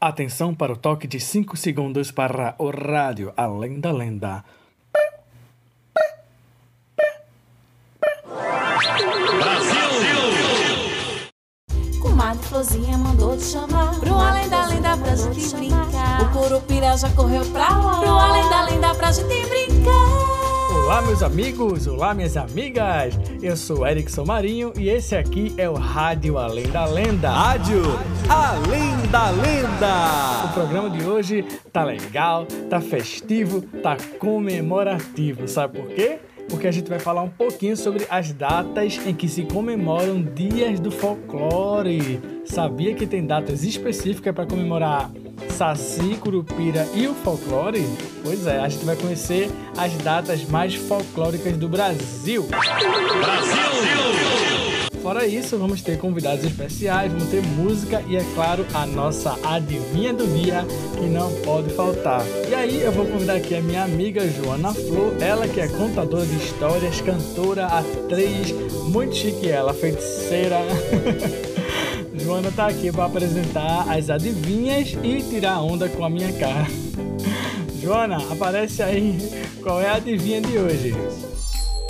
Atenção para o toque de 5 segundos para o rádio Além da Lenda. Comadre Flozinha mandou te chamar. Pro além da lenda pra gente brincar. O Curupira já correu pra lá. Pro além da lenda pra gente brincar Olá, meus amigos! Olá, minhas amigas! Eu sou Erickson Marinho e esse aqui é o Rádio Além da Lenda. Rádio Além da Lenda! O programa de hoje tá legal, tá festivo, tá comemorativo. Sabe por quê? porque a gente vai falar um pouquinho sobre as datas em que se comemoram dias do folclore. Sabia que tem datas específicas para comemorar Saci, Curupira e o folclore? Pois é, a gente vai conhecer as datas mais folclóricas do Brasil. Brasil! Fora isso, vamos ter convidados especiais, vamos ter música e, é claro, a nossa adivinha do dia que não pode faltar. E aí eu vou convidar aqui a minha amiga Joana Flor, ela que é contadora de histórias, cantora, atriz, muito chique ela, feiticeira. Joana tá aqui para apresentar as adivinhas e tirar onda com a minha cara. Joana, aparece aí. Qual é a adivinha de hoje?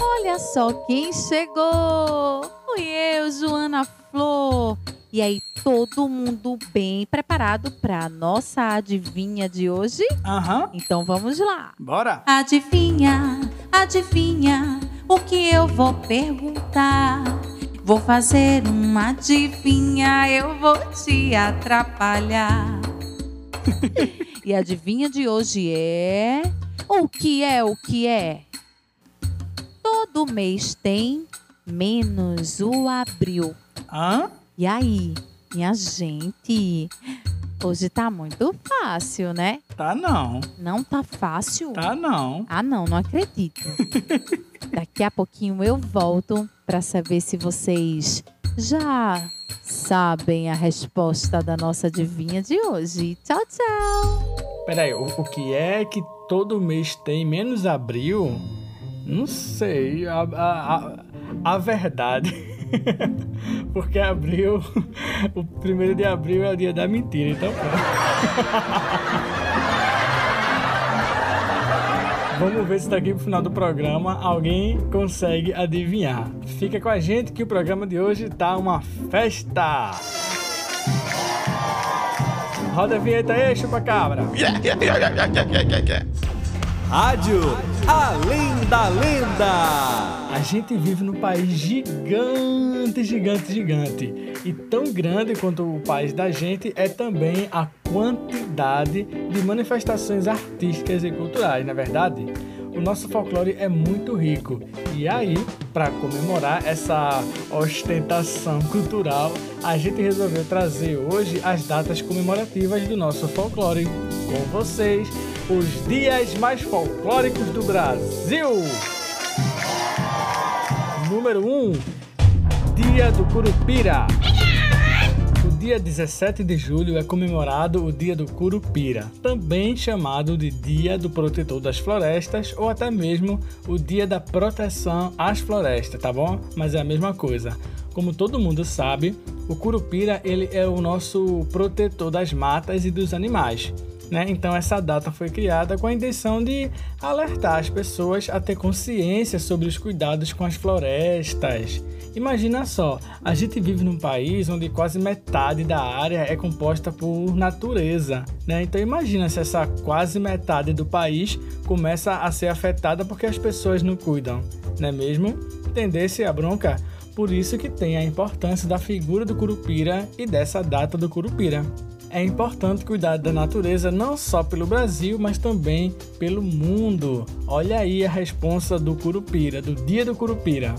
Olha só quem chegou! Fui eu, Joana Flor. E aí, todo mundo bem preparado para nossa adivinha de hoje? Aham. Uhum. Então vamos lá. Bora. Adivinha, adivinha o que eu vou perguntar. Vou fazer uma adivinha, eu vou te atrapalhar. e a adivinha de hoje é o que é o que é? Todo mês tem menos o abril. Hã? E aí, minha gente? Hoje tá muito fácil, né? Tá não. Não tá fácil? Tá não. Ah, não, não acredito. Daqui a pouquinho eu volto para saber se vocês já sabem a resposta da nossa adivinha de hoje. Tchau, tchau. Peraí, o, o que é que todo mês tem menos abril? Não sei. A, a, a, a verdade. Porque abril, o primeiro de abril é o dia da mentira, então. Vamos ver se daqui pro final do programa alguém consegue adivinhar. Fica com a gente que o programa de hoje tá uma festa! Roda a vinheta aí, chupa cabra! Rádio Além da Lenda. A gente vive num país gigante, gigante, gigante. E tão grande quanto o país da gente é também a quantidade de manifestações artísticas e culturais, na é verdade? o nosso folclore é muito rico. E aí, para comemorar essa ostentação cultural, a gente resolveu trazer hoje as datas comemorativas do nosso folclore. Com vocês, os dias mais folclóricos do Brasil. Número 1, um, Dia do Curupira dia 17 de julho é comemorado o Dia do Curupira, também chamado de Dia do Protetor das Florestas ou até mesmo o Dia da Proteção às Florestas, tá bom? Mas é a mesma coisa. Como todo mundo sabe, o Curupira ele é o nosso protetor das matas e dos animais. Né? Então essa data foi criada com a intenção de alertar as pessoas a ter consciência sobre os cuidados com as florestas Imagina só, a gente vive num país onde quase metade da área é composta por natureza, né? Então imagina se essa quase metade do país começa a ser afetada porque as pessoas não cuidam, não é mesmo? Entendesse a bronca? Por isso que tem a importância da figura do Curupira e dessa data do Curupira. É importante cuidar da natureza não só pelo Brasil, mas também pelo mundo. Olha aí a responsa do Curupira, do Dia do Curupira.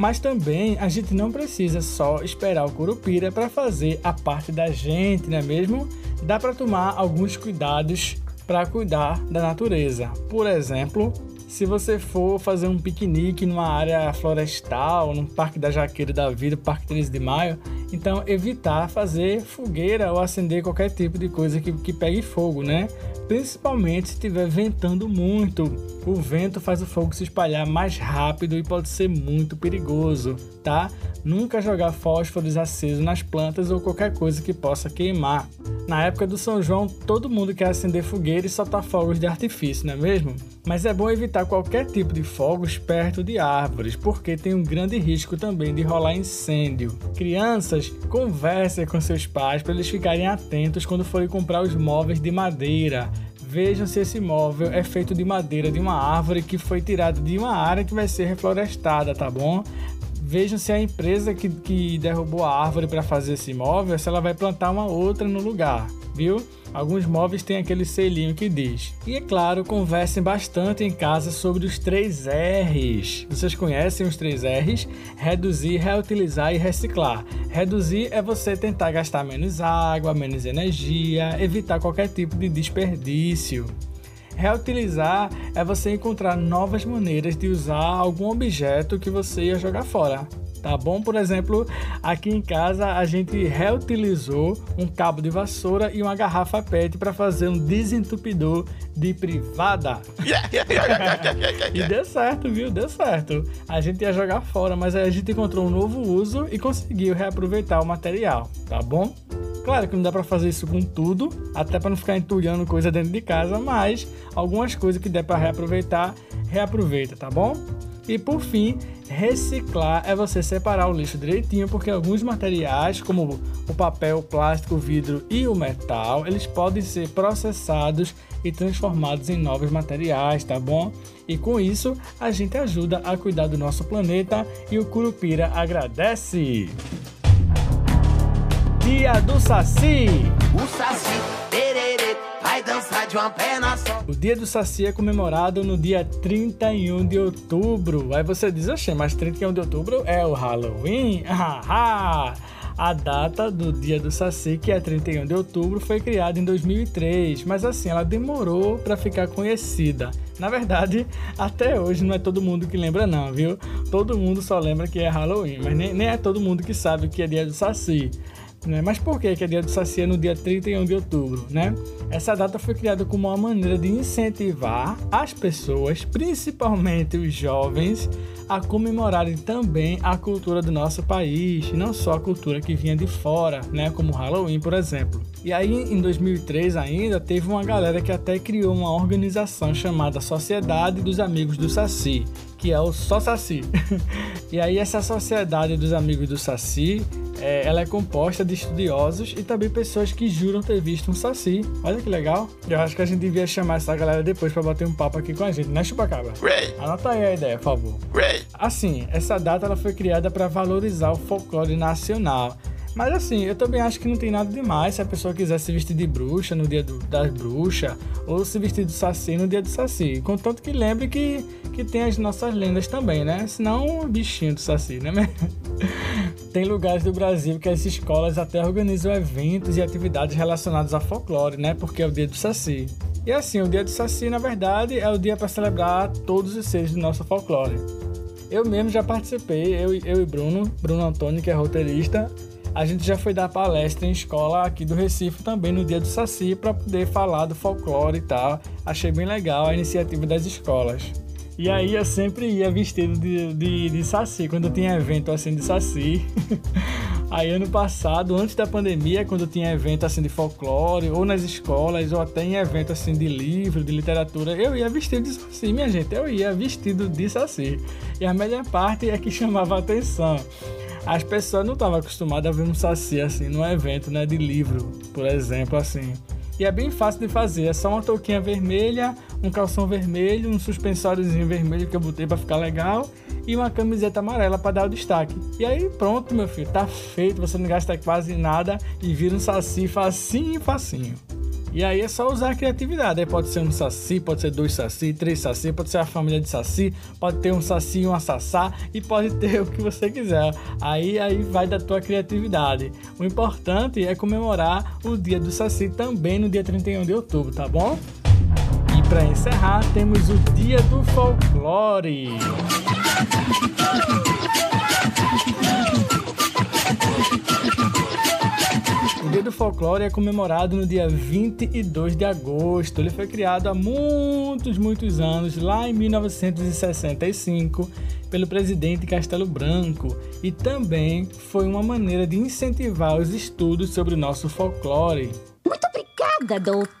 Mas também a gente não precisa só esperar o curupira para fazer a parte da gente, não é mesmo? Dá para tomar alguns cuidados para cuidar da natureza. Por exemplo, se você for fazer um piquenique numa área florestal, num parque da Jaqueira da Vida, Parque 13 de Maio, Então, evitar fazer fogueira ou acender qualquer tipo de coisa que, que pegue fogo, né? Principalmente se estiver ventando muito. O vento faz o fogo se espalhar mais rápido e pode ser muito perigoso, tá? Nunca jogar fósforos acesos nas plantas ou qualquer coisa que possa queimar. Na época do São João, todo mundo quer acender fogueira e soltar fogos de artifício, não é mesmo? Mas é bom evitar qualquer tipo de fogos perto de árvores, porque tem um grande risco também de rolar incêndio. Crianças, conversem com seus pais para eles ficarem atentos quando forem comprar os móveis de madeira. Vejam se esse móvel é feito de madeira de uma árvore que foi tirada de uma área que vai ser reflorestada, tá bom? Vejam se a empresa que, que derrubou a árvore para fazer esse móvel, se ela vai plantar uma outra no lugar, viu? Alguns móveis têm aquele selinho que diz. E é claro, conversem bastante em casa sobre os três R's. Vocês conhecem os três R's? Reduzir, reutilizar e reciclar. Reduzir é você tentar gastar menos água, menos energia, evitar qualquer tipo de desperdício. Reutilizar é você encontrar novas maneiras de usar algum objeto que você ia jogar fora tá bom? Por exemplo, aqui em casa a gente reutilizou um cabo de vassoura e uma garrafa PET para fazer um desentupidor de privada. e deu certo, viu? Deu certo. A gente ia jogar fora, mas aí a gente encontrou um novo uso e conseguiu reaproveitar o material, tá bom? Claro que não dá para fazer isso com tudo, até para não ficar entulhando coisa dentro de casa, mas algumas coisas que der para reaproveitar, reaproveita, tá bom? E por fim, reciclar é você separar o lixo direitinho, porque alguns materiais, como o papel, o plástico, o vidro e o metal, eles podem ser processados e transformados em novos materiais, tá bom? E com isso, a gente ajuda a cuidar do nosso planeta e o Curupira agradece. Dia do Saci! O Saci de uma perna só. O dia do Saci é comemorado no dia 31 de outubro. Aí você diz, oxe, mas 31 de outubro é o Halloween? Haha! A data do dia do Saci, que é 31 de outubro, foi criada em 2003, mas assim, ela demorou para ficar conhecida. Na verdade, até hoje não é todo mundo que lembra não, viu? Todo mundo só lembra que é Halloween, mas nem, nem é todo mundo que sabe que é dia do Saci. Né? Mas por que, que é dia do Saci é no dia 31 de outubro? Né? Essa data foi criada como uma maneira de incentivar as pessoas, principalmente os jovens, a comemorarem também a cultura do nosso país, e não só a cultura que vinha de fora, né? como Halloween, por exemplo. E aí, em 2003 ainda, teve uma galera que até criou uma organização chamada Sociedade dos Amigos do Saci, que é o Só Saci. e aí, essa Sociedade dos Amigos do Saci é, ela é composta de estudiosos e também pessoas que juram ter visto um saci. Olha que legal. Eu acho que a gente devia chamar essa galera depois para bater um papo aqui com a gente, né, Chupacaba? Ray, Anota aí a ideia, por favor. Ray. Assim, essa data ela foi criada para valorizar o folclore nacional. Mas assim, eu também acho que não tem nada demais se a pessoa quiser se vestir de bruxa no dia do, das bruxas ou se vestir de saci no dia do saci. Contanto que lembre que, que tem as nossas lendas também, né? Senão, bichinho do saci, né? tem lugares do Brasil que as escolas até organizam eventos e atividades relacionados a folclore, né? Porque é o dia do saci. E assim, o dia do saci, na verdade, é o dia para celebrar todos os seres do nosso folclore. Eu mesmo já participei, eu, eu e Bruno, Bruno Antônio, que é roteirista, a gente já foi dar palestra em escola aqui do Recife também no dia do Saci para poder falar do folclore e tal. Achei bem legal a iniciativa das escolas. E aí eu sempre ia vestido de, de, de saci, quando tinha evento assim de saci. aí ano passado, antes da pandemia, quando tinha evento assim de folclore, ou nas escolas, ou até em evento assim de livro, de literatura, eu ia vestido de saci, minha gente, eu ia vestido de saci. E a melhor parte é que chamava atenção as pessoas não estavam acostumadas a ver um saci assim num evento, né, de livro, por exemplo, assim. E é bem fácil de fazer, é só uma touquinha vermelha, um calção vermelho, um suspensóriozinho vermelho que eu botei para ficar legal e uma camiseta amarela para dar o destaque. E aí pronto, meu filho, tá feito, você não gasta quase nada e vira um saci facinho, facinho. E aí é só usar a criatividade. Aí pode ser um saci, pode ser dois saci, três saci, pode ser a família de saci, pode ter um saci e um sassá e pode ter o que você quiser. Aí aí vai da tua criatividade. O importante é comemorar o dia do saci também no dia 31 de outubro, tá bom? E para encerrar, temos o dia do folclore. Do Folclore é comemorado no dia 22 de agosto. Ele foi criado há muitos, muitos anos, lá em 1965, pelo presidente Castelo Branco, e também foi uma maneira de incentivar os estudos sobre o nosso folclore. Muito obrigada, doutor.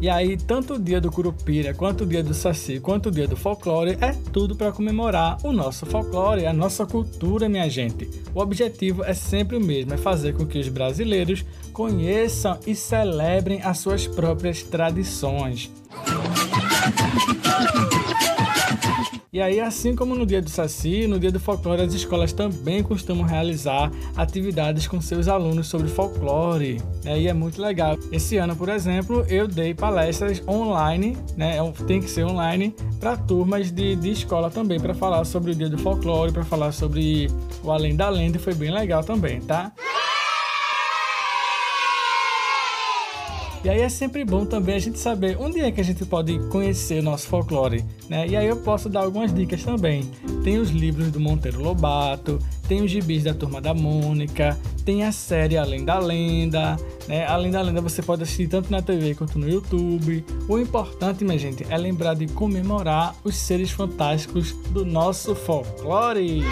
E aí, tanto o dia do Curupira, quanto o dia do Saci, quanto o dia do folclore, é tudo para comemorar o nosso folclore, a nossa cultura, minha gente. O objetivo é sempre o mesmo, é fazer com que os brasileiros conheçam e celebrem as suas próprias tradições. E aí, assim como no dia do Saci, no dia do folclore, as escolas também costumam realizar atividades com seus alunos sobre folclore. Né? E é muito legal. Esse ano, por exemplo, eu dei palestras online, né? É tem que ser online, para turmas de, de escola também, para falar sobre o dia do folclore, para falar sobre o Além da Lenda, e foi bem legal também, tá? E aí é sempre bom também a gente saber onde é que a gente pode conhecer o nosso folclore, né? E aí eu posso dar algumas dicas também. Tem os livros do Monteiro Lobato, tem os gibis da Turma da Mônica, tem a série Além da Lenda, né? Além da Lenda você pode assistir tanto na TV quanto no YouTube. O importante, minha gente, é lembrar de comemorar os seres fantásticos do nosso folclore.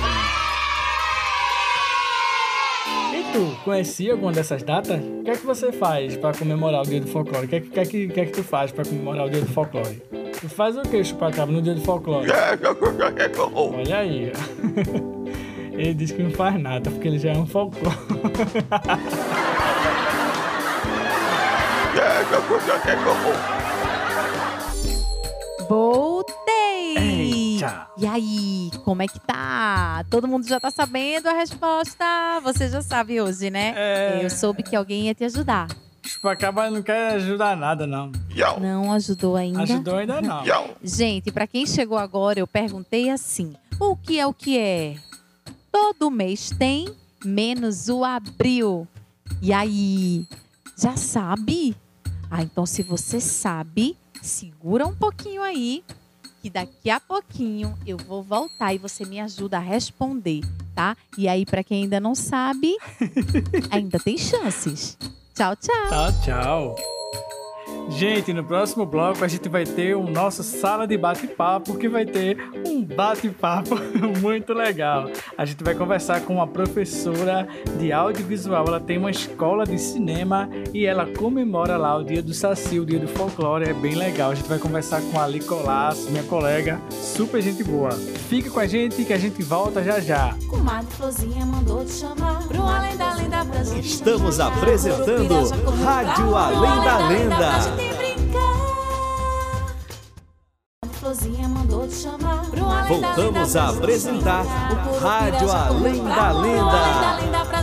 Tu conhecia alguma dessas datas? O que é que você faz para comemorar o dia do folclore? O que é que, que, é que, que, é que tu faz para comemorar o dia do folclore? Tu faz o que, chupacaba, no dia do folclore? Olha aí. Ele diz que não faz nada, porque ele já é um folclore. Voltei! E aí, como é que tá? Todo mundo já tá sabendo a resposta? Você já sabe hoje, né? É. Eu soube que alguém ia te ajudar. Chupacaba não quer ajudar nada, não. Não ajudou ainda? Ajudou ainda não. Gente, pra quem chegou agora, eu perguntei assim: o que é o que é? Todo mês tem, menos o abril. E aí, já sabe? Ah, então se você sabe, segura um pouquinho aí, que daqui a pouquinho eu vou voltar e você me ajuda a responder, tá? E aí, pra quem ainda não sabe, ainda tem chances. Tchau, tchau. Tchau, tchau. Gente, no próximo bloco a gente vai ter o nosso sala de bate-papo, que vai ter um bate-papo muito legal. A gente vai conversar com uma professora de audiovisual. Ela tem uma escola de cinema e ela comemora lá o dia do Saci, o dia do folclore. É bem legal. A gente vai conversar com a Ali Colasso, minha colega, super gente boa. Fica com a gente que a gente volta já já. Comadre Flozinha mandou te chamar pro além da lenda pra gente Estamos apresentando Rádio Além da Lenda. Voltamos a apresentar. O Rádio Além da Lenda.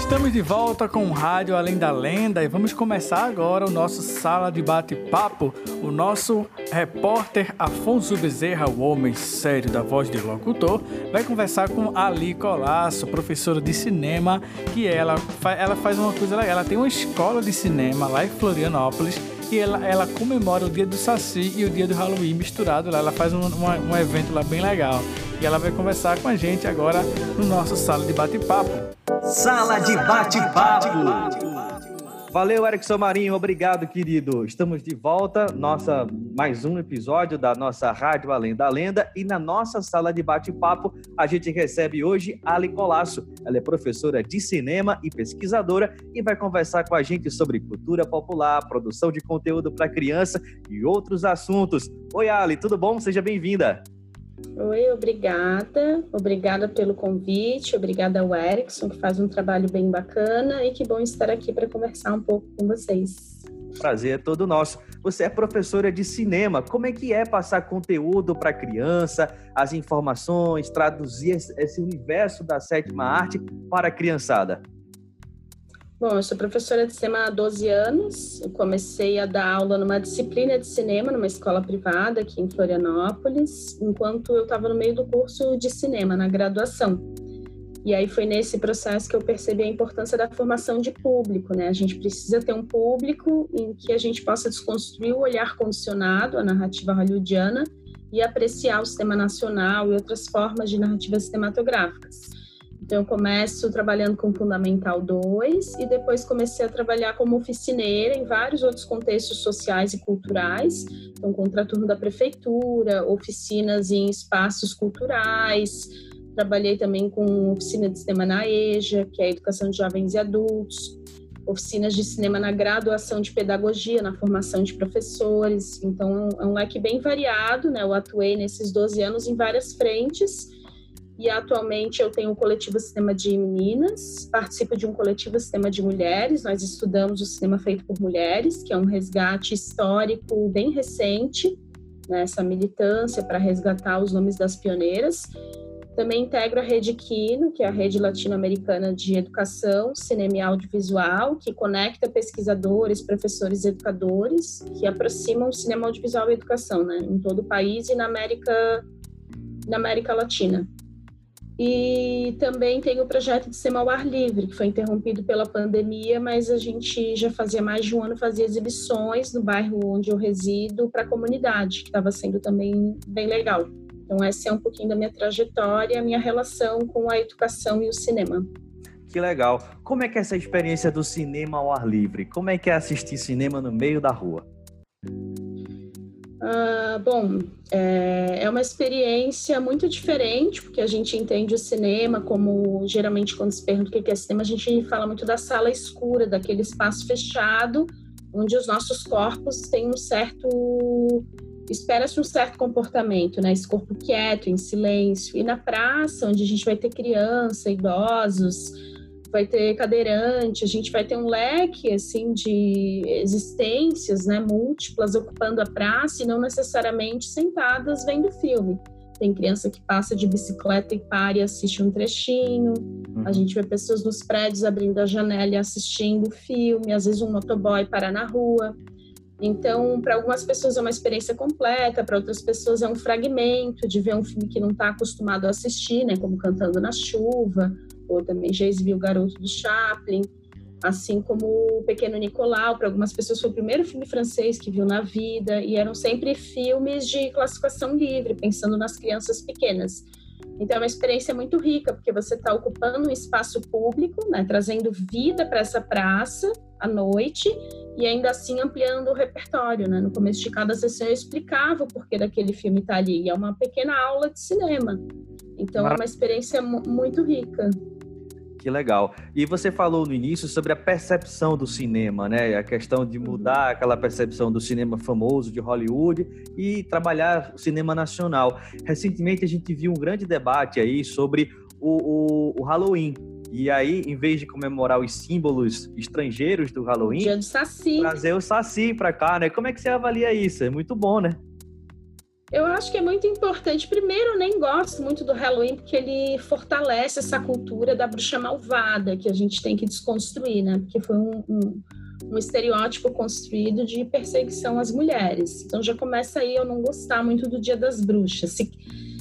Estamos de volta com o Rádio Além da Lenda e vamos começar agora o nosso sala de bate-papo. O nosso repórter Afonso Bezerra, o homem sério da voz de locutor, vai conversar com Ali Colasso, professora de cinema, que ela, ela faz uma coisa legal. Ela tem uma escola de cinema lá em Florianópolis e ela, ela comemora o dia do Saci e o dia do Halloween misturado lá. Ela faz um, uma- um evento lá bem legal. E ela vai conversar com a gente agora no nosso sala de bate-papo. Sala de bate-papo. Valeu, Erickson Marinho, obrigado, querido. Estamos de volta, nossa mais um episódio da nossa Rádio Além da Lenda e na nossa sala de bate-papo a gente recebe hoje Ali Colasso. Ela é professora de cinema e pesquisadora e vai conversar com a gente sobre cultura popular, produção de conteúdo para criança e outros assuntos. Oi, Ali, tudo bom? Seja bem-vinda. Oi, obrigada. Obrigada pelo convite. Obrigada ao Erickson, que faz um trabalho bem bacana. E que bom estar aqui para conversar um pouco com vocês. Prazer é todo nosso. Você é professora de cinema. Como é que é passar conteúdo para criança, as informações, traduzir esse esse universo da sétima arte para a criançada? Bom, eu sou professora de cinema há 12 anos. Eu comecei a dar aula numa disciplina de cinema numa escola privada aqui em Florianópolis, enquanto eu estava no meio do curso de cinema, na graduação. E aí foi nesse processo que eu percebi a importância da formação de público, né? A gente precisa ter um público em que a gente possa desconstruir o olhar condicionado, a narrativa hollywoodiana, e apreciar o sistema nacional e outras formas de narrativas cinematográficas. Então, eu começo trabalhando com Fundamental 2 e depois comecei a trabalhar como oficineira em vários outros contextos sociais e culturais. Então, contraturno da prefeitura, oficinas em espaços culturais. Trabalhei também com oficina de cinema na EJA, que é a Educação de Jovens e Adultos. Oficinas de cinema na graduação de pedagogia, na formação de professores. Então, é um leque bem variado, né? Eu atuei nesses 12 anos em várias frentes e atualmente eu tenho o coletivo Sistema de Meninas, participo de um coletivo Sistema de Mulheres. Nós estudamos o cinema feito por mulheres, que é um resgate histórico bem recente, nessa né, militância para resgatar os nomes das pioneiras. Também integro a Rede Quino, que é a rede latino-americana de educação, cinema e audiovisual, que conecta pesquisadores, professores e educadores, que aproximam cinema audiovisual e educação, né, em todo o país e na América, na América Latina. E também tem o projeto de Cinema ao Ar Livre, que foi interrompido pela pandemia, mas a gente já fazia mais de um ano fazia exibições no bairro onde eu resido para a comunidade, que estava sendo também bem legal. Então essa é um pouquinho da minha trajetória, a minha relação com a educação e o cinema. Que legal. Como é que é essa experiência do cinema ao ar livre? Como é que é assistir cinema no meio da rua? Uh, bom, é, é, uma experiência muito diferente, porque a gente entende o cinema como, geralmente, quando se pergunta o que é cinema, a gente fala muito da sala escura, daquele espaço fechado, onde os nossos corpos têm um certo. espera-se um certo comportamento, né? Esse corpo quieto, em silêncio. E na praça, onde a gente vai ter criança, idosos, vai ter cadeirante, a gente vai ter um leque assim de existências, né, múltiplas ocupando a praça e não necessariamente sentadas vendo filme. Tem criança que passa de bicicleta e para e assiste um trechinho. A uhum. gente vê pessoas nos prédios abrindo a janela e assistindo filme, às vezes um motoboy para na rua. Então, para algumas pessoas é uma experiência completa, para outras pessoas é um fragmento de ver um filme que não está acostumado a assistir, né, como Cantando na Chuva, ou também já exibiu O Garoto do Chaplin, assim como O Pequeno Nicolau, para algumas pessoas foi o primeiro filme francês que viu na vida, e eram sempre filmes de classificação livre, pensando nas crianças pequenas. Então é uma experiência muito rica, porque você está ocupando um espaço público, né, trazendo vida para essa praça à noite e ainda assim ampliando o repertório. Né? No começo de cada sessão eu explicava o porquê daquele filme estar tá ali. E é uma pequena aula de cinema. Então é uma experiência muito rica. Que legal. E você falou no início sobre a percepção do cinema, né? A questão de mudar aquela percepção do cinema famoso de Hollywood e trabalhar o cinema nacional. Recentemente a gente viu um grande debate aí sobre o, o, o Halloween. E aí, em vez de comemorar os símbolos estrangeiros do Halloween, Dia do Saci. trazer o Saci para cá, né? Como é que você avalia isso? É muito bom, né? Eu acho que é muito importante. Primeiro, eu nem gosto muito do Halloween, porque ele fortalece essa cultura da bruxa malvada que a gente tem que desconstruir, né? Porque foi um, um, um estereótipo construído de perseguição às mulheres. Então já começa aí eu não gostar muito do Dia das Bruxas. Se,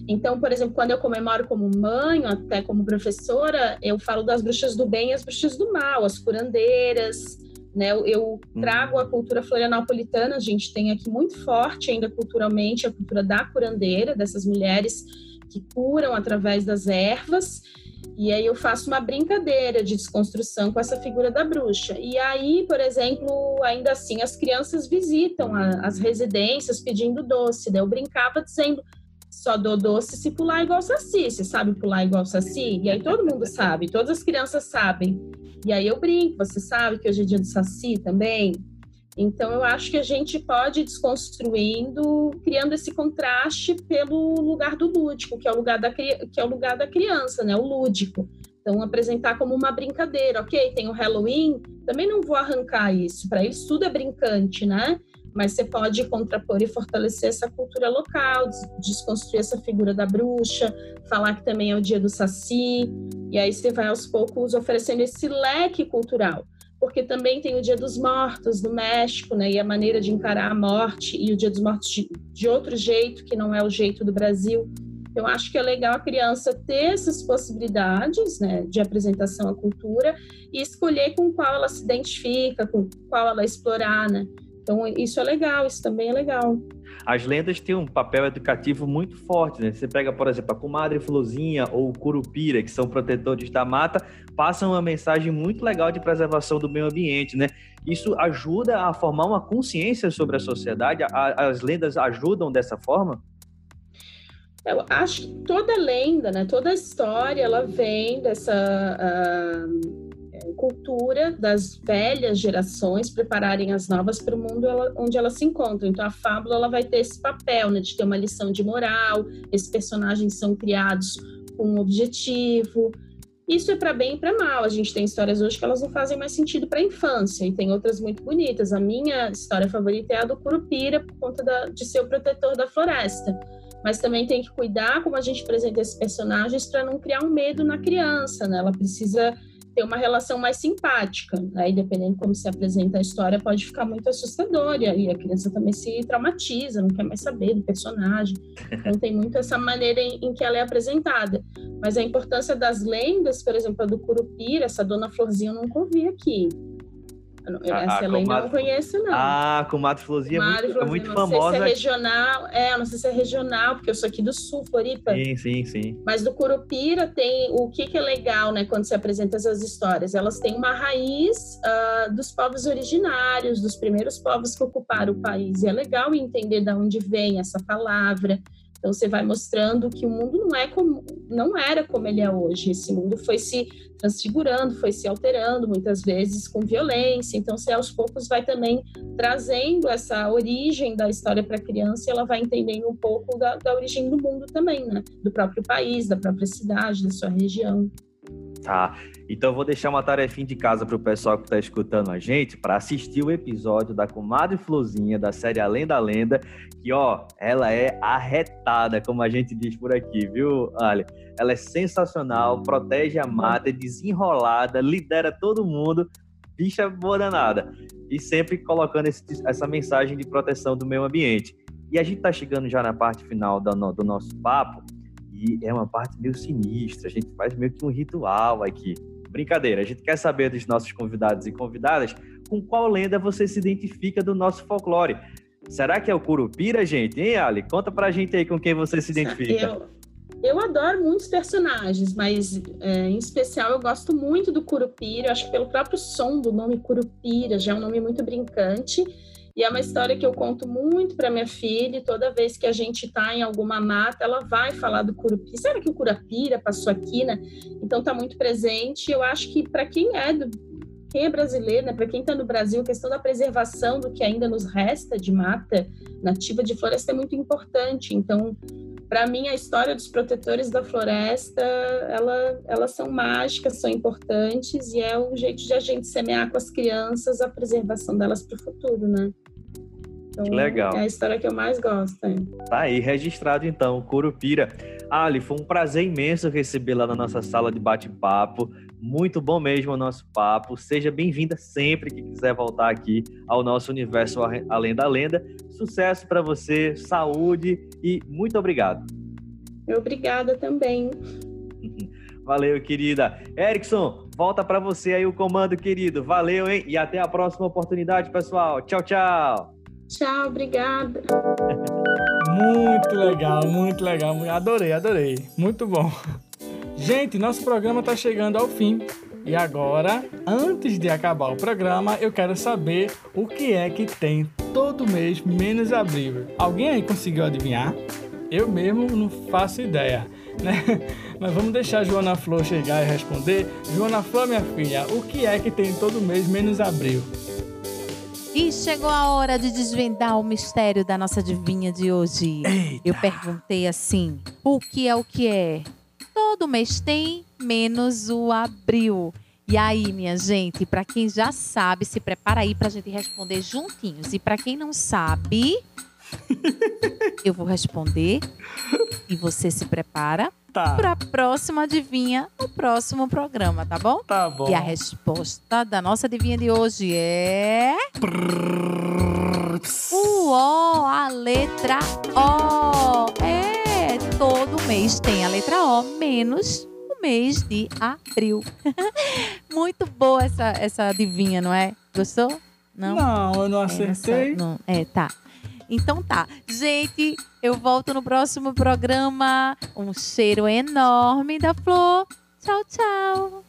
então, por exemplo, quando eu comemoro como mãe, até como professora, eu falo das bruxas do bem e as bruxas do mal, as curandeiras, né? Eu uhum. trago a cultura florianopolitana, a gente tem aqui muito forte ainda culturalmente a cultura da curandeira, dessas mulheres que curam através das ervas. E aí eu faço uma brincadeira de desconstrução com essa figura da bruxa. E aí, por exemplo, ainda assim, as crianças visitam a, as residências pedindo doce. Daí eu brincava dizendo, só dou doce se pular igual saci. Você sabe pular igual saci? E aí todo mundo sabe, todas as crianças sabem. E aí eu brinco, você sabe que hoje é dia do saci também? Então eu acho que a gente pode ir desconstruindo, criando esse contraste pelo lugar do lúdico, que é o lugar da, que é o lugar da criança, né? O lúdico. Então, apresentar como uma brincadeira, ok? Tem o Halloween, também não vou arrancar isso. Para eles, tudo é brincante, né? Mas você pode contrapor e fortalecer essa cultura local, desconstruir essa figura da bruxa, falar que também é o dia do saci, e aí você vai aos poucos oferecendo esse leque cultural. Porque também tem o Dia dos Mortos no México, né? E a maneira de encarar a morte e o Dia dos Mortos de, de outro jeito, que não é o jeito do Brasil. Eu acho que é legal a criança ter essas possibilidades né, de apresentação à cultura e escolher com qual ela se identifica, com qual ela explorar, né? Então, isso é legal, isso também é legal. as lendas têm um papel educativo muito forte, né? Você pega, por exemplo, a comadre Florzinha ou o Curupira, que são protetores da mata, passam uma mensagem muito legal de preservação do meio ambiente, né? Isso ajuda a formar uma consciência sobre a sociedade? As lendas ajudam dessa forma? Eu acho que toda lenda, né, toda história, ela vem dessa uh, cultura das velhas gerações prepararem as novas para o mundo ela, onde elas se encontram. Então, a fábula ela vai ter esse papel né, de ter uma lição de moral, esses personagens são criados com um objetivo. Isso é para bem e para mal. A gente tem histórias hoje que elas não fazem mais sentido para a infância e tem outras muito bonitas. A minha história favorita é a do Curupira, por conta da, de ser o protetor da floresta mas também tem que cuidar como a gente apresenta esses personagens para não criar um medo na criança, né? Ela precisa ter uma relação mais simpática. Aí, dependendo de como se apresenta a história, pode ficar muito assustadora e a criança também se traumatiza, não quer mais saber do personagem. Então, tem muito essa maneira em, em que ela é apresentada. Mas a importância das lendas, por exemplo, a do Curupira, essa Dona Florzinha eu nunca ouvi aqui. Eu, a, essa a lenda eu não conheço, não. Ah, com Mato Florzinha é muito, é muito não famosa. Sei se é regional, é, não sei se é regional, porque eu sou aqui do sul, Floripa. Sim, sim, sim. Mas do Curupira tem o que, que é legal, né, quando se apresenta essas histórias. Elas têm uma raiz uh, dos povos originários, dos primeiros povos que ocuparam o país. E é legal entender de onde vem essa palavra. Então você vai mostrando que o mundo não é como não era como ele é hoje. Esse mundo foi se transfigurando, foi se alterando muitas vezes com violência. Então você aos poucos vai também trazendo essa origem da história para a criança e ela vai entendendo um pouco da, da origem do mundo também, né? Do próprio país, da própria cidade, da sua região. Tá. Então vou deixar uma tarefinha de casa para o pessoal que está escutando a gente para assistir o episódio da Comadre Flozinha da série Além da Lenda, que ó, ela é arretada, como a gente diz por aqui, viu, Ali? Ela é sensacional, protege a mata, é desenrolada, lidera todo mundo, bicha boa danada. E sempre colocando esse, essa mensagem de proteção do meio ambiente. E a gente está chegando já na parte final do, do nosso papo. E é uma parte meio sinistra, a gente faz meio que um ritual aqui. Brincadeira, a gente quer saber dos nossos convidados e convidadas com qual lenda você se identifica do nosso folclore. Será que é o Curupira, gente? Hein, Ali? Conta pra gente aí com quem você se identifica. Eu, eu adoro muitos personagens, mas é, em especial eu gosto muito do Curupira. Eu acho que pelo próprio som do nome Curupira, já é um nome muito brincante. E é uma história que eu conto muito para minha filha, e toda vez que a gente está em alguma mata, ela vai falar do curupira. Será que o curapira passou aqui, né? Então está muito presente. Eu acho que para quem é do, quem é brasileiro, né, para quem está no Brasil, a questão da preservação do que ainda nos resta de mata nativa de floresta é muito importante. Então, para mim, a história dos protetores da floresta, ela, elas são mágicas, são importantes e é um jeito de a gente semear com as crianças a preservação delas para o futuro, né? Então, Legal. É a história que eu mais gosto. É. Tá aí registrado então, Curupira. Ali, foi um prazer imenso recebê-la na nossa sala de bate-papo. Muito bom mesmo o nosso papo. Seja bem-vinda sempre que quiser voltar aqui ao nosso universo além da lenda. Sucesso para você, saúde e muito obrigado. Obrigada também. Valeu, querida. Erickson, volta para você aí o comando, querido. Valeu, hein? E até a próxima oportunidade, pessoal. Tchau, tchau. Tchau, obrigada. Muito legal, muito legal. Adorei, adorei. Muito bom. Gente, nosso programa está chegando ao fim. E agora, antes de acabar o programa, eu quero saber o que é que tem todo mês menos abril. Alguém aí conseguiu adivinhar? Eu mesmo não faço ideia, né? Mas vamos deixar a Joana Flor chegar e responder. Joana Flor, minha filha, o que é que tem todo mês menos abril? E chegou a hora de desvendar o mistério da nossa adivinha de hoje. Eita. Eu perguntei assim: o que é o que é? Todo mês tem, menos o abril. E aí, minha gente, para quem já sabe, se prepara aí pra gente responder juntinhos. E para quem não sabe, eu vou responder e você se prepara Tá, para a próxima adivinha no próximo programa, tá bom? tá bom. E a resposta da nossa adivinha de hoje é. O O, a letra O. É, todo mês tem a letra O, menos o mês de abril. Muito boa essa, essa adivinha, não é? Gostou? Não? Não, eu não É, acertei. nessa- não. É, tá. Então tá. Gente, eu volto no próximo programa. Um cheiro enorme da flor. Tchau, tchau.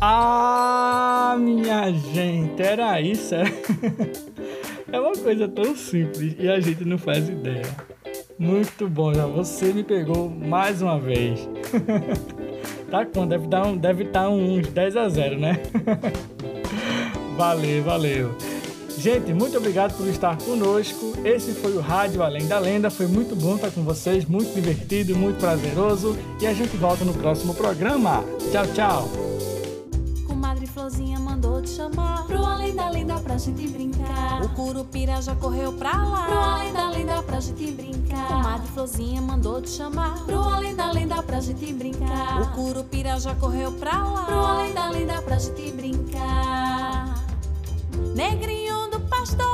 Ah, minha gente, era isso. é? Uma coisa tão simples e a gente não faz ideia. Muito bom, já você me pegou mais uma vez. tá com, deve estar um, deve tá uns 10 a 0, né? valeu, valeu. Gente, muito obrigado por estar conosco. Esse foi o Rádio Além da Lenda. Foi muito bom estar com vocês, muito divertido, muito prazeroso. E a gente volta no próximo programa. Tchau, tchau. Comadre Florzinha mandou te chamar Pro além da lenda pra gente brincar O Curupira já correu pra lá Pro além da lenda pra gente brincar Comadre Florzinha mandou te chamar Pro além da lenda pra gente brincar O Curupira já correu pra lá Pro além da lenda pra gente brincar Negrinho do pastoreio